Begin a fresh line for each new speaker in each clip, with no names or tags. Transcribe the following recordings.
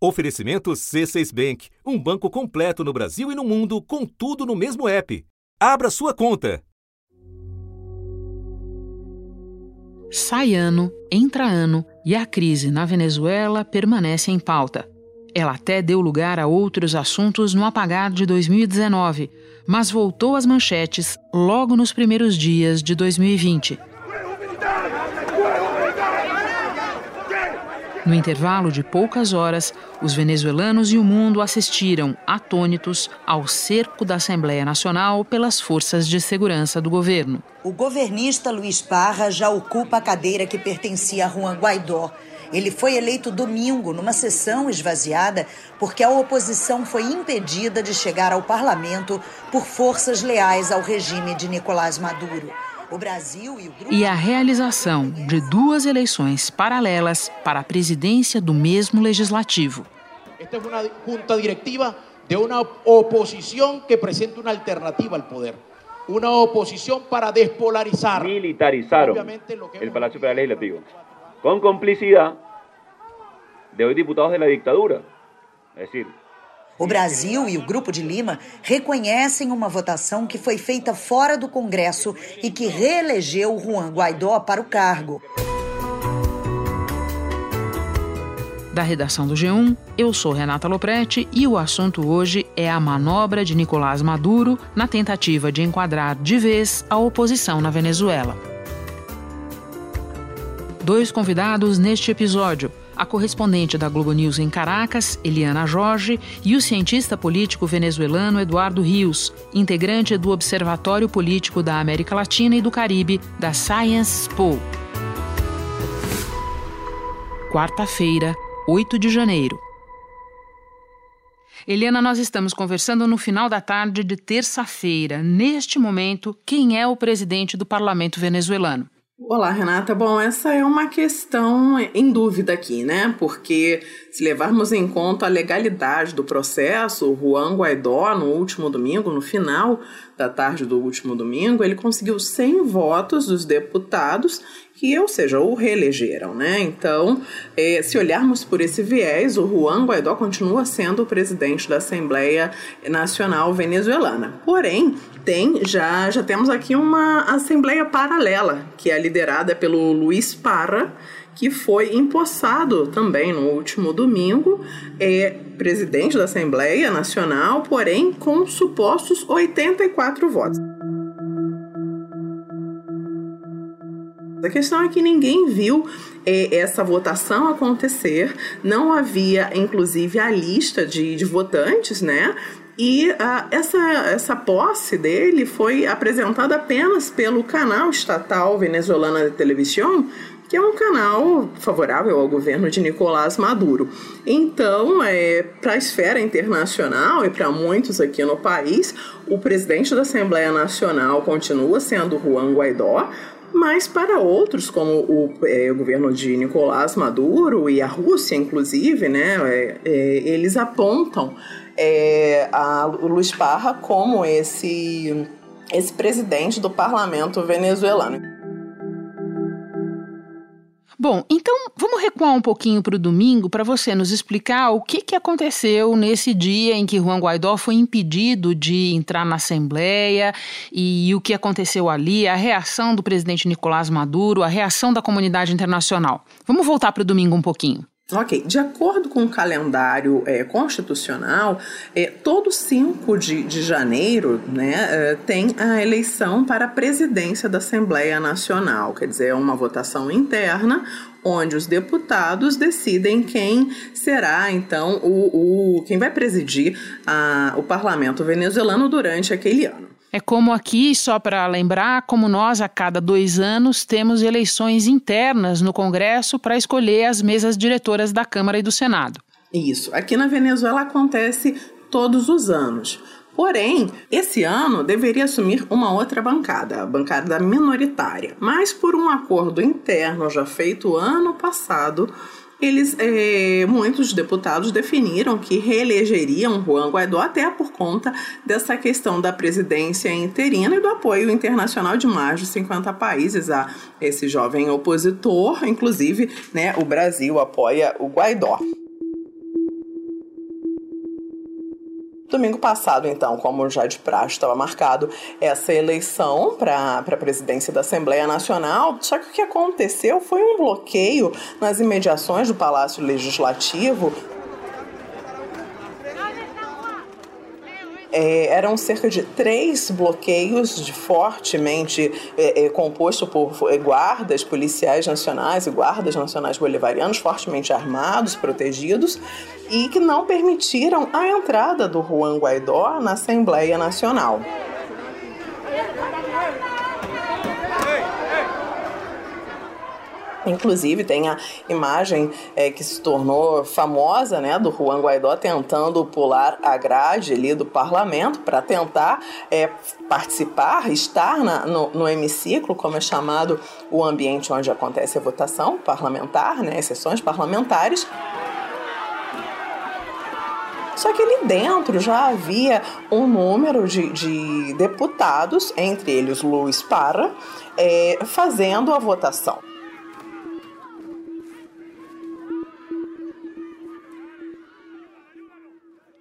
Oferecimento C6 Bank, um banco completo no Brasil e no mundo, com tudo no mesmo app. Abra sua conta.
Sai ano, entra ano e a crise na Venezuela permanece em pauta. Ela até deu lugar a outros assuntos no apagar de 2019, mas voltou às manchetes logo nos primeiros dias de 2020. No intervalo de poucas horas, os venezuelanos e o mundo assistiram, atônitos, ao cerco da Assembleia Nacional pelas forças de segurança do governo.
O governista Luiz Parra já ocupa a cadeira que pertencia a Juan Guaidó. Ele foi eleito domingo numa sessão esvaziada porque a oposição foi impedida de chegar ao parlamento por forças leais ao regime de Nicolás Maduro. O Brasil e o grupo...
E a realização de duas eleições paralelas para a presidência do mesmo legislativo.
Esta é uma junta diretiva de uma oposição que apresenta uma alternativa ao poder. Uma oposição para despolarizar.
Militarizaram o Palácio Legislativo com complicidade de hoy diputados de la dictadura. Es decir,
o Brasil e o Grupo de Lima reconhecem uma votação que foi feita fora do Congresso e que reelegeu Juan Guaidó para o cargo.
Da redação do G1, eu sou Renata Loprete e o assunto hoje é a manobra de Nicolás Maduro na tentativa de enquadrar de vez a oposição na Venezuela. Dois convidados neste episódio a correspondente da Globo News em Caracas, Eliana Jorge, e o cientista político venezuelano Eduardo Rios, integrante do Observatório Político da América Latina e do Caribe da Science Po. Quarta-feira, 8 de janeiro. Eliana, nós estamos conversando no final da tarde de terça-feira. Neste momento, quem é o presidente do parlamento venezuelano?
Olá, Renata. Bom, essa é uma questão em dúvida aqui, né? Porque se levarmos em conta a legalidade do processo, o Juan Guaidó, no último domingo, no final da tarde do último domingo, ele conseguiu 100 votos dos deputados que, ou seja, o reelegeram, né? Então, é, se olharmos por esse viés, o Juan Guaidó continua sendo o presidente da Assembleia Nacional Venezuelana. Porém, tem já já temos aqui uma assembleia paralela que é liderada pelo Luiz Parra, que foi empossado também no último domingo, é presidente da Assembleia Nacional, porém com supostos 84 votos. A questão é que ninguém viu é, essa votação acontecer, não havia, inclusive, a lista de, de votantes, né? E uh, essa, essa posse dele foi apresentada apenas pelo canal estatal venezuelana de televisão, que é um canal favorável ao governo de Nicolás Maduro. Então, é, para a esfera internacional e para muitos aqui no país, o presidente da Assembleia Nacional continua sendo Juan Guaidó, mas para outros, como o, é, o, governo de Nicolás Maduro e a Rússia, inclusive, né, é, é, eles apontam é, a, Luiz Parra como esse, esse presidente do parlamento venezuelano.
Bom, então vamos recuar um pouquinho para o domingo para você nos explicar o que, que aconteceu nesse dia em que Juan Guaidó foi impedido de entrar na Assembleia e, e o que aconteceu ali, a reação do presidente Nicolás Maduro, a reação da comunidade internacional. Vamos voltar para o domingo um pouquinho.
Ok, de acordo com o calendário é, constitucional, é, todo 5 de, de janeiro né, é, tem a eleição para a presidência da Assembleia Nacional, quer dizer, é uma votação interna onde os deputados decidem quem será então o, o quem vai presidir a, o parlamento venezuelano durante aquele ano.
É como aqui, só para lembrar, como nós a cada dois anos temos eleições internas no Congresso para escolher as mesas diretoras da Câmara e do Senado.
Isso. Aqui na Venezuela acontece todos os anos. Porém, esse ano deveria assumir uma outra bancada, a bancada minoritária. Mas por um acordo interno já feito ano passado, eles, é, muitos deputados definiram que reelegeriam Juan Guaidó até por conta dessa questão da presidência interina e do apoio internacional de mais de 50 países a esse jovem opositor. Inclusive, né, o Brasil apoia o Guaidó. Domingo passado, então, como já de praxe estava marcado essa eleição para a presidência da Assembleia Nacional, só que o que aconteceu foi um bloqueio nas imediações do Palácio Legislativo É, eram cerca de três bloqueios de fortemente é, é, composto por é, guardas policiais nacionais e guardas nacionais bolivarianos fortemente armados, protegidos, e que não permitiram a entrada do Juan Guaidó na Assembleia Nacional. Inclusive, tem a imagem é, que se tornou famosa né, do Juan Guaidó tentando pular a grade ali do parlamento para tentar é, participar, estar na, no, no, hemiciclo, como é chamado o ambiente onde acontece a votação parlamentar, né, as sessões parlamentares. Só que ali dentro já havia um número de, de deputados, entre eles Luiz Parra, é, fazendo a votação.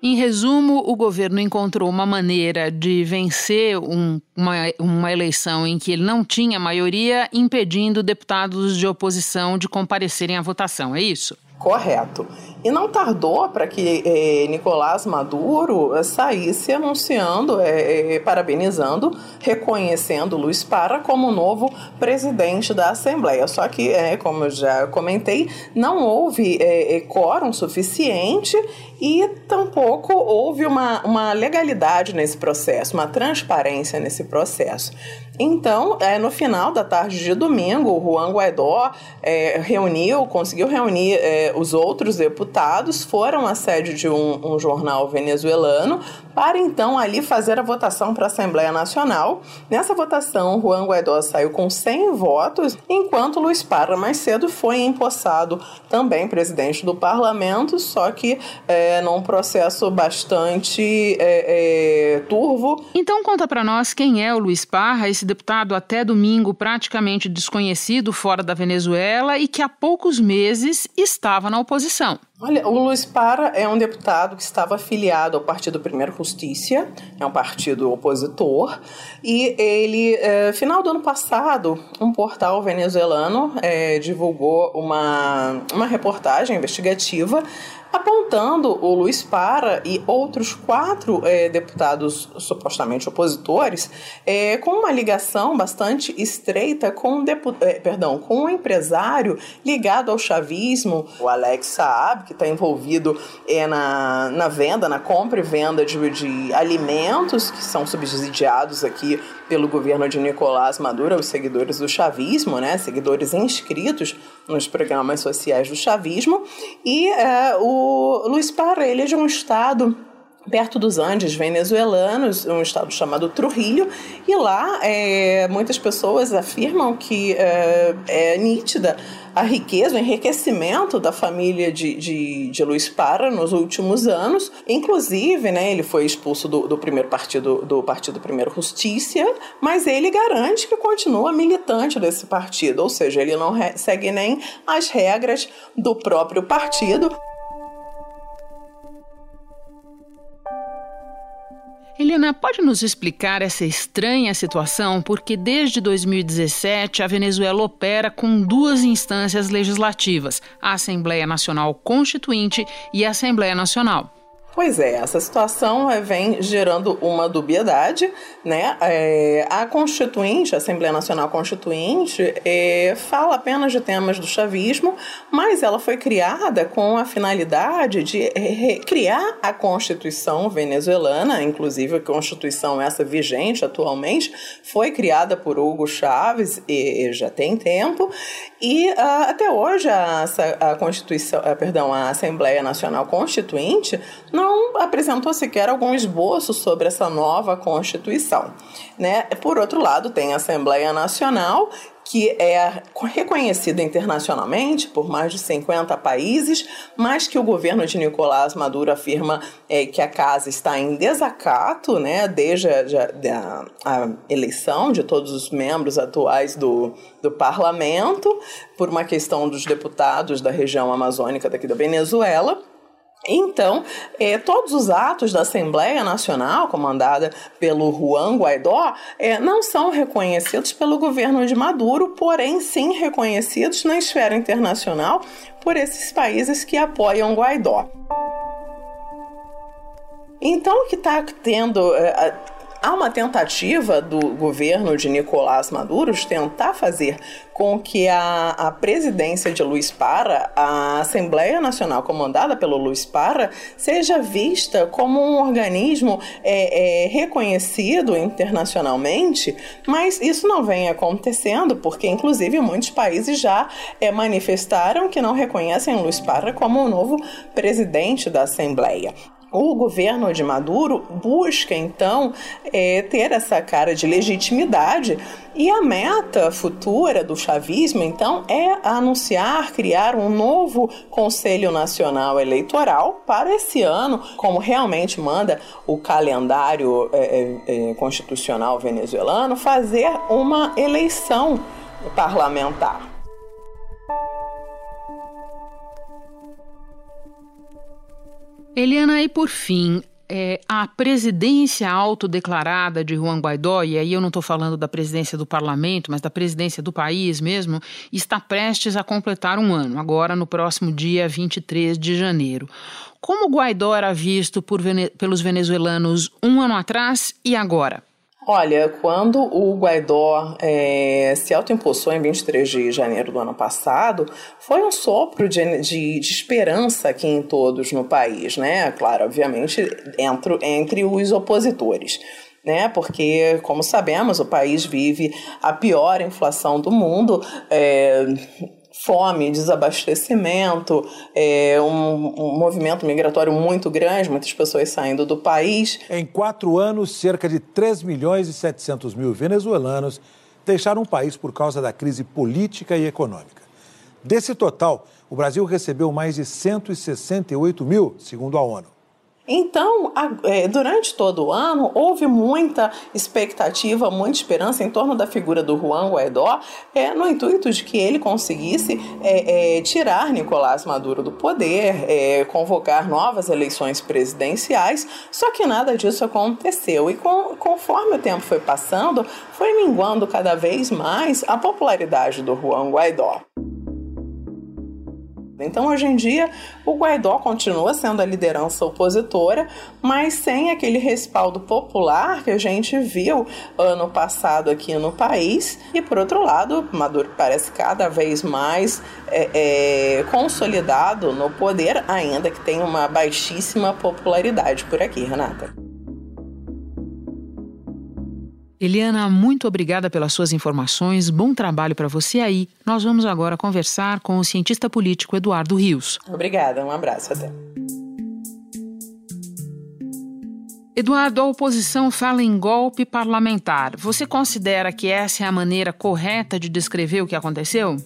Em resumo, o governo encontrou uma maneira de vencer um, uma, uma eleição em que ele não tinha maioria, impedindo deputados de oposição de comparecerem à votação. É isso?
Correto. E não tardou para que eh, Nicolás Maduro saísse anunciando, eh, eh, parabenizando, reconhecendo Luiz Para como novo presidente da Assembleia. Só que, eh, como eu já comentei, não houve eh, quórum suficiente e tampouco houve uma, uma legalidade nesse processo, uma transparência nesse processo. Então, é, no final da tarde de domingo, o Juan Guaidó é, reuniu, conseguiu reunir é, os outros deputados, foram à sede de um, um, jornal venezuelano para então ali fazer a votação para a Assembleia Nacional. Nessa votação, Juan Guaidó saiu com 100 votos, enquanto Luiz Parra mais cedo foi empossado também presidente do parlamento, só que é, num processo bastante é, é, turvo.
Então conta para nós quem é o Luiz Parra, esse deputado até domingo praticamente desconhecido fora da Venezuela e que há poucos meses estava na oposição.
Olha, o Luiz Para é um deputado que estava afiliado ao Partido Primeiro Justiça, é um partido opositor, e ele, é, final do ano passado, um portal venezuelano é, divulgou uma, uma reportagem investigativa apontando o Luiz Para e outros quatro é, deputados supostamente opositores é, com uma ligação bastante estreita com, é, perdão, com um empresário ligado ao chavismo, o Alex Saab, que está envolvido é, na, na venda, na compra e venda de, de alimentos que são subsidiados aqui pelo governo de Nicolás Maduro, os seguidores do chavismo, né, seguidores inscritos nos programas sociais do chavismo, e é, o Luiz Parra, ele é de um estado perto dos Andes venezuelanos, um estado chamado Trujillo, e lá é, muitas pessoas afirmam que é, é nítida a riqueza, o enriquecimento da família de, de, de Luiz Para nos últimos anos. Inclusive, né, ele foi expulso do, do primeiro partido, do Partido Primeiro Justiça, mas ele garante que continua militante desse partido, ou seja, ele não segue nem as regras do próprio partido.
Helena, pode nos explicar essa estranha situação? Porque desde 2017 a Venezuela opera com duas instâncias legislativas: a Assembleia Nacional Constituinte e a Assembleia Nacional.
Pois é, essa situação é, vem gerando uma dubiedade, né? É, a Constituinte, a Assembleia Nacional Constituinte, é, fala apenas de temas do chavismo, mas ela foi criada com a finalidade de criar a Constituição venezuelana, inclusive a Constituição essa vigente atualmente, foi criada por Hugo Chávez e, já tem tempo, e uh, até hoje a, a Constituição, perdão, a Assembleia Nacional Constituinte não não apresentou sequer algum esboço sobre essa nova Constituição. Né? Por outro lado, tem a Assembleia Nacional, que é reconhecida internacionalmente por mais de 50 países, mas que o governo de Nicolás Maduro afirma é, que a casa está em desacato né, desde a, a, a eleição de todos os membros atuais do, do parlamento, por uma questão dos deputados da região amazônica daqui da Venezuela. Então, eh, todos os atos da Assembleia Nacional, comandada pelo Juan Guaidó, eh, não são reconhecidos pelo governo de Maduro, porém sim reconhecidos na esfera internacional por esses países que apoiam Guaidó. Então, o que está tendo. Eh, há uma tentativa do governo de Nicolás Maduro de tentar fazer com que a, a presidência de Luiz Parra, a Assembleia Nacional comandada pelo Luiz Parra, seja vista como um organismo é, é, reconhecido internacionalmente, mas isso não vem acontecendo, porque inclusive muitos países já é, manifestaram que não reconhecem Luiz Parra como o novo presidente da Assembleia. O governo de Maduro busca então é, ter essa cara de legitimidade e a meta futura do chavismo então é anunciar criar um novo Conselho Nacional Eleitoral para esse ano, como realmente manda o calendário é, é, é constitucional venezuelano, fazer uma eleição parlamentar.
Eliana, e por fim, é, a presidência autodeclarada de Juan Guaidó, e aí eu não estou falando da presidência do parlamento, mas da presidência do país mesmo, está prestes a completar um ano, agora no próximo dia 23 de janeiro. Como Guaidó era visto por, pelos venezuelanos um ano atrás e agora?
Olha, quando o Guaidó é, se autoimpulsou em 23 de janeiro do ano passado, foi um sopro de, de, de, esperança aqui em todos no país, né? Claro, obviamente, entre, entre os opositores. Né? Porque, como sabemos, o país vive a pior inflação do mundo. É, fome, desabastecimento, é, um, um, movimento migratório muito grande, muitas pessoas saindo do país.
Em quatro anos, cerca de 3 milhões e 700 mil venezuelanos deixaram o país por causa da crise política e econômica. Desse total, o Brasil recebeu mais de 168 mil, segundo a ONU.
Então, é, durante todo o ano, houve muita expectativa, muita esperança em torno da figura do Juan Guaidó, é, no intuito de que ele conseguisse é, é, tirar Nicolás Maduro do poder, é, convocar novas eleições presidenciais, só que nada disso aconteceu. E com, conforme o tempo foi passando, foi minguando cada vez mais a popularidade do Juan Guaidó. Então, hoje em dia, o Guaidó continua sendo a liderança opositora, mas sem aquele respaldo popular que a gente viu ano passado aqui no país. E, por outro lado, Maduro parece cada vez mais é, é, consolidado no poder, ainda que tenha uma baixíssima popularidade por aqui, Renata.
Eliana, muito obrigada pelas suas informações. Bom trabalho para você aí. Nós vamos agora conversar com o cientista político Eduardo Rios.
Obrigada, um abraço até.
Eduardo, a oposição fala em golpe parlamentar. Você considera que essa é a maneira correta de descrever o que aconteceu?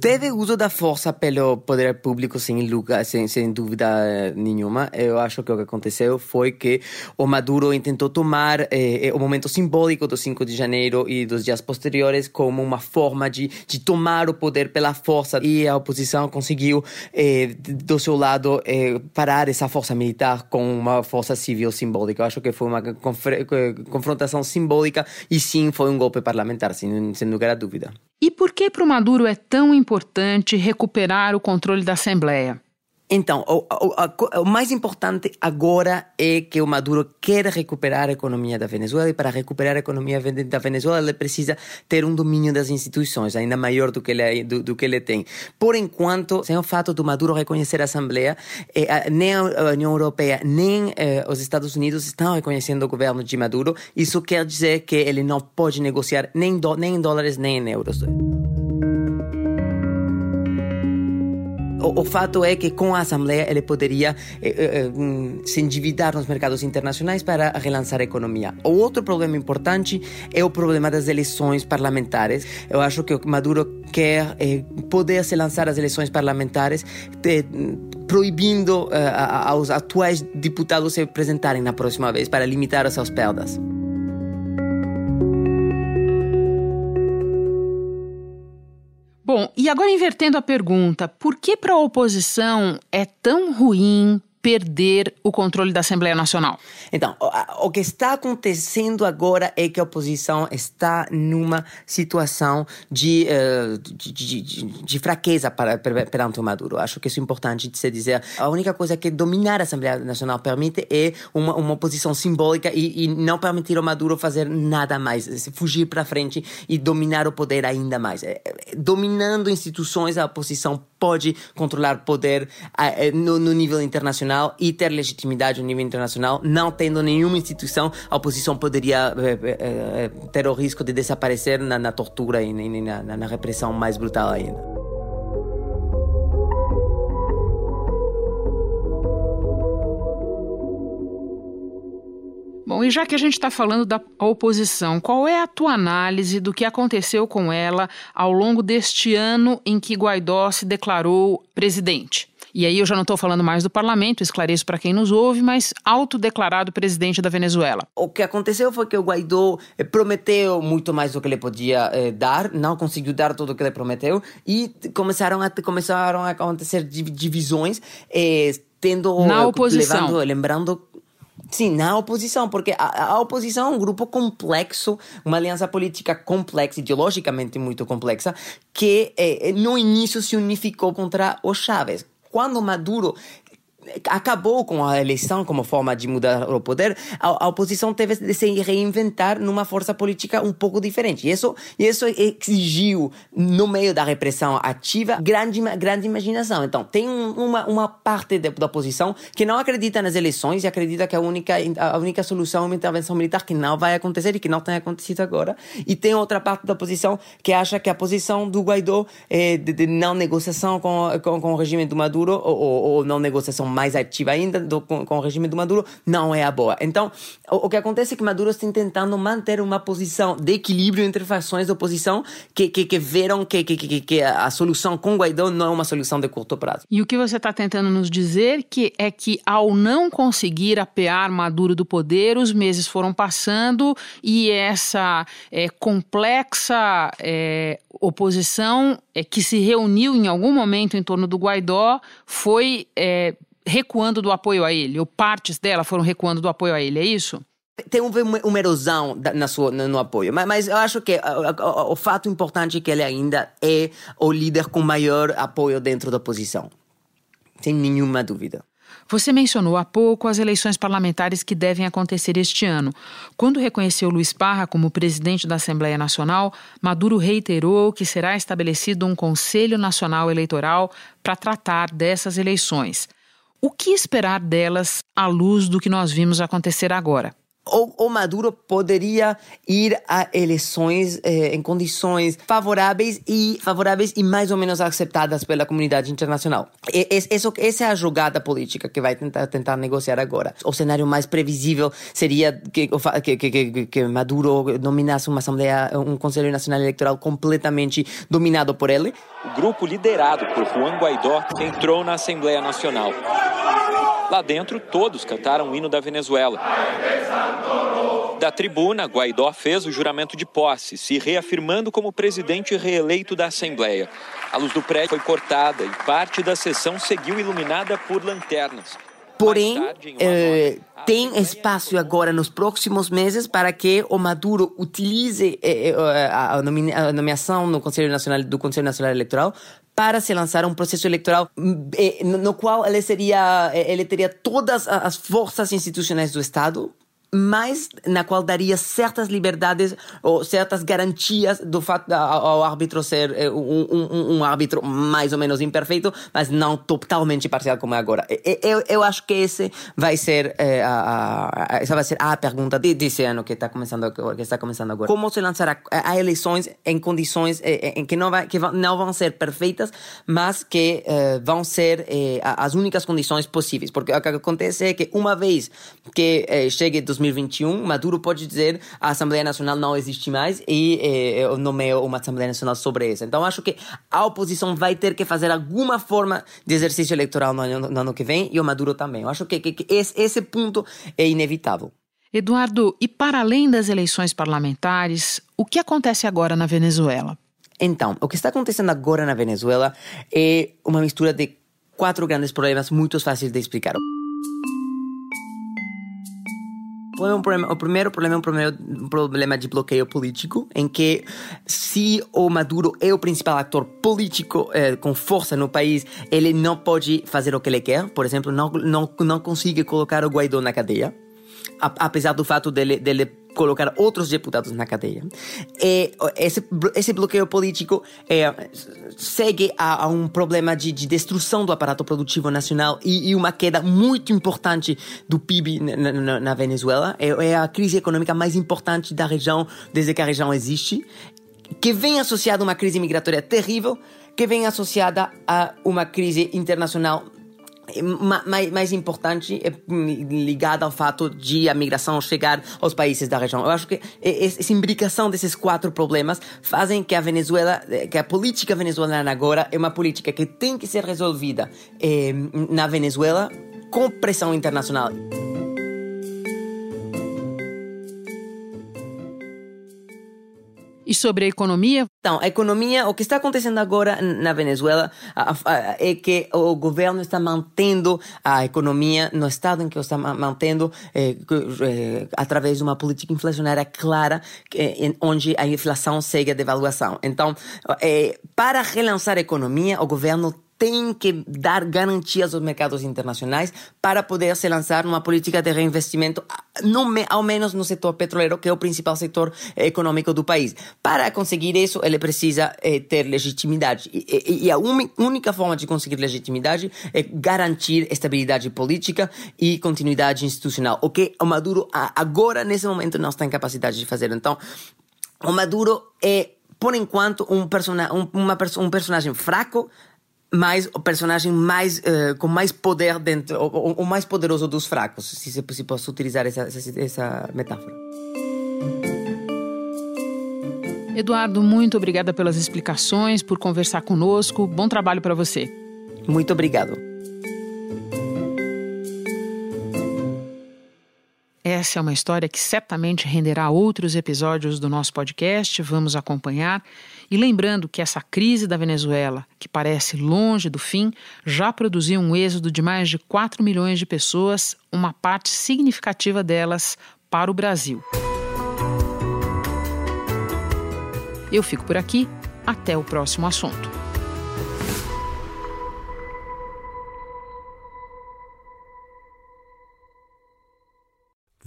Teve uso da força pelo poder público sem, lugar, sem, sem dúvida nenhuma. Eu acho que o que aconteceu foi que o Maduro tentou tomar eh, eh o momento simbólico do 5 de janeiro e dos dias posteriores como uma forma de, de tomar o poder pela força. E a oposição conseguiu, eh, do seu lado, eh, parar essa força militar com uma força civil simbólica. Eu acho que foi uma confrontação simbólica e sim foi um golpe parlamentar, sem, sem lugar a dúvida.
E por que para o Maduro é tão importante recuperar o controle da Assembleia?
Então, o, o, o, mais importante agora é que o Maduro quer recuperar a economia da Venezuela e para recuperar a economia da Venezuela ele precisa ter um domínio das instituições ainda maior do que ele, do, do que ele tem. Por enquanto, sem o fato do Maduro reconhecer a Assembleia, eh, nem a União Europeia nem eh, os Estados Unidos estão reconhecendo o governo de Maduro. Isso quer dizer que ele não pode negociar nem, do, nem em dólares nem em euros. O, o, fato é que com a Assembleia ele poderia eh, eh, eh hum, se endividar nos mercados internacionais para relançar a economia. O outro problema importante é o problema das eleições parlamentares. Eu acho que o Maduro quer eh, poder se lançar as eleições parlamentares de, proibindo eh, aos atuais deputados se apresentarem na próxima vez para limitar as suas perdas.
Bom, e agora invertendo a pergunta, por que para a oposição é tão ruim perder o controle da Assembleia Nacional?
Então, o, que está acontecendo agora é que a oposição está numa situação de, uh, de, de, de, fraqueza para, perante o Maduro. Acho que isso é importante de se dizer. A única coisa que dominar a Assembleia Nacional permite é uma, uma oposição simbólica e, e não permitir ao Maduro fazer nada mais, fugir para frente e dominar o poder ainda mais. É, é, dominando instituições, a oposição pode controlar poder uh, no, no nível internacional e ter legitimidade no nível internacional, não tendo nenhuma instituição, a oposição poderia é, é, ter o risco de desaparecer na, na tortura e na, na, na repressão mais brutal ainda.
Bom, e já que a gente está falando da oposição, qual é a tua análise do que aconteceu com ela ao longo deste ano em que Guaidó se declarou presidente? E aí eu já não estou falando mais do parlamento, esclareço para quem nos ouve, mas autodeclarado presidente da Venezuela.
O que aconteceu foi que o Guaidó eh, prometeu muito mais do que ele podia eh, dar, não conseguiu dar tudo o que ele prometeu e começaram a começaram a acontecer divisões, eh, tendo
na oposição,
levando, lembrando Sim, na oposição, porque a, a, oposição é um grupo complexo, uma aliança política complexa, ideologicamente muito complexa, que eh, no início se unificou contra os Chávez. Quando Maduro acabou com a eleição como forma de mudar o poder, a, a, oposição teve de se reinventar numa força política um pouco diferente. E isso, isso exigiu, no meio da repressão ativa, grande, grande imaginação. Então, tem um, uma, uma parte da oposição que não acredita nas eleições e acredita que a única, a única solução é uma intervenção militar que não vai acontecer e que não tem acontecido agora. E tem outra parte da oposição que acha que a posição do Guaidó é de, de não negociação com, com, com o regime do Maduro ou, ou, ou não negociação mais ativa ainda do, com, com, o regime do Maduro, não é a boa. Então, o, o, que acontece é que Maduro está tentando manter uma posição de equilíbrio entre fações da oposição que, que, que que, que, que, que a solução com Guaidó não é uma solução de curto prazo.
E o que você está tentando nos dizer que é que ao não conseguir apear Maduro do poder, os meses foram passando e essa é, complexa é, oposição é, que se reuniu em algum momento em torno do Guaidó foi é, recuando do apoio a ele, ou partes dela foram recuando do apoio a ele, é isso?
Tem uma erosão na sua, no apoio, mas, mas eu acho que o, o, fato importante é que ele ainda é o líder com maior apoio dentro da oposição. Sem nenhuma dúvida.
Você mencionou há pouco as eleições parlamentares que devem acontecer este ano. Quando reconheceu Luiz Parra como presidente da Assembleia Nacional, Maduro reiterou que será estabelecido um Conselho Nacional Eleitoral para tratar dessas eleições. O que esperar delas à luz do que nós vimos acontecer agora?
O, o Maduro poderia ir a eleições eh, em condições favoráveis e favoráveis e mais ou menos aceitada pela comunidade internacional. E, isso, essa é a jogada política que vai tentar, tentar negociar agora. O cenário mais previsível seria que, que, que, que Maduro nominasse uma assembleia, um Conselho Nacional Eleitoral completamente dominado por ele.
O grupo liderado por Juan Guaidó entrou na Assembleia Nacional. Lá dentro, todos cantaram o hino da Venezuela. Da tribuna, Guaidó fez o juramento de posse, se reafirmando como presidente reeleito da Assembleia. A luz do prédio foi cortada e parte da sessão seguiu iluminada por lanternas.
Porém, eh, tem espaço agora nos próximos meses para que o Maduro utilize eh, eh a, nomeação no Conselho Nacional do Conselho Nacional Eleitoral para se lançar um processo eleitoral eh, no qual ele seria eh, ele teria todas as forças institucionais do Estado mas na qual daria certas liberdades ou certas garantias do fato ao árbitro ser eh, um, um, um, árbitro mais ou menos imperfeito, mas não totalmente parcial como é agora. Eu, eu acho que esse vai ser eh, a, a, essa vai ser a pergunta de, desse ano que está começando que está começando agora. Como se lançar a, a eleições em condições eh, em que não vai, que não vão ser perfeitas, mas que vão ser as únicas condições possíveis, porque o que acontece é que uma vez que chegue 2021, Maduro pode dizer a Assembleia Nacional não existe mais e eh, nomeio uma Assembleia Nacional sobre isso. Então acho que a oposição vai ter que fazer alguma forma de exercício eleitoral no ano, no ano que vem e o Maduro também. Eu acho que, que, que esse, esse ponto é inevitável.
Eduardo, e para além das eleições parlamentares, o que acontece agora na Venezuela?
Então, o que está acontecendo agora na Venezuela é uma mistura de quatro grandes problemas muito fáceis de explicar. Um problema, o primeiro problema é um, problema, um problema de bloqueio político, em que se o Maduro é o principal ator político eh, com força no país, ele não pode fazer o que ele quer. Por exemplo, não, não, não consegue colocar o Guaidó na cadeia apesar do fato dele, dele colocar outros deputados na cadeia. E esse, esse bloqueio político é, segue a, a, um problema de, de, destruição do aparato produtivo nacional e, e uma queda muito importante do PIB na, na, na Venezuela. É, é a crise econômica mais importante da região desde que a região existe, que vem associada a uma crise migratória terrível, que vem associada a uma crise internacional mais, mais importante é ligada ao fato de a migração chegar aos países da região. Eu acho que essa imbricação desses quatro problemas fazem que a Venezuela, que a política venezuelana agora é uma política que tem que ser resolvida eh, na Venezuela com pressão internacional.
E sobre a economia?
Então, a economia, o que está acontecendo agora na Venezuela é que o governo está mantendo a economia no estado em que está mantendo é, é, através de uma política inflacionária clara, é, onde a inflação segue a devaluação. Então, para relançar a economia, o governo tem que dar garantias aos mercados internacionais para poder se lançar numa política de reinvestimento, no, ao menos no setor petroleiro, que é o principal setor econômico do país. Para conseguir isso, ele precisa eh, ter legitimidade. E, e, e a única forma de conseguir legitimidade é garantir estabilidade política e continuidade institucional, o que o Maduro agora, nesse momento, não está em capacidade de fazer. Então, o Maduro é por enquanto, um, persona, um, uma, um personagem fraco, mais o personagem mais uh, com mais poder dentro o, o, mais poderoso dos fracos se se, se posso utilizar essa, essa, essa metáfora.
Eduardo muito obrigada pelas explicações por conversar conosco. Bom trabalho para você.
Muito obrigado
Essa é uma história que certamente renderá outros episódios do nosso podcast. Vamos acompanhar. E lembrando que essa crise da Venezuela, que parece longe do fim, já produziu um êxodo de mais de 4 milhões de pessoas, uma parte significativa delas para o Brasil. Eu fico por aqui. Até o próximo assunto.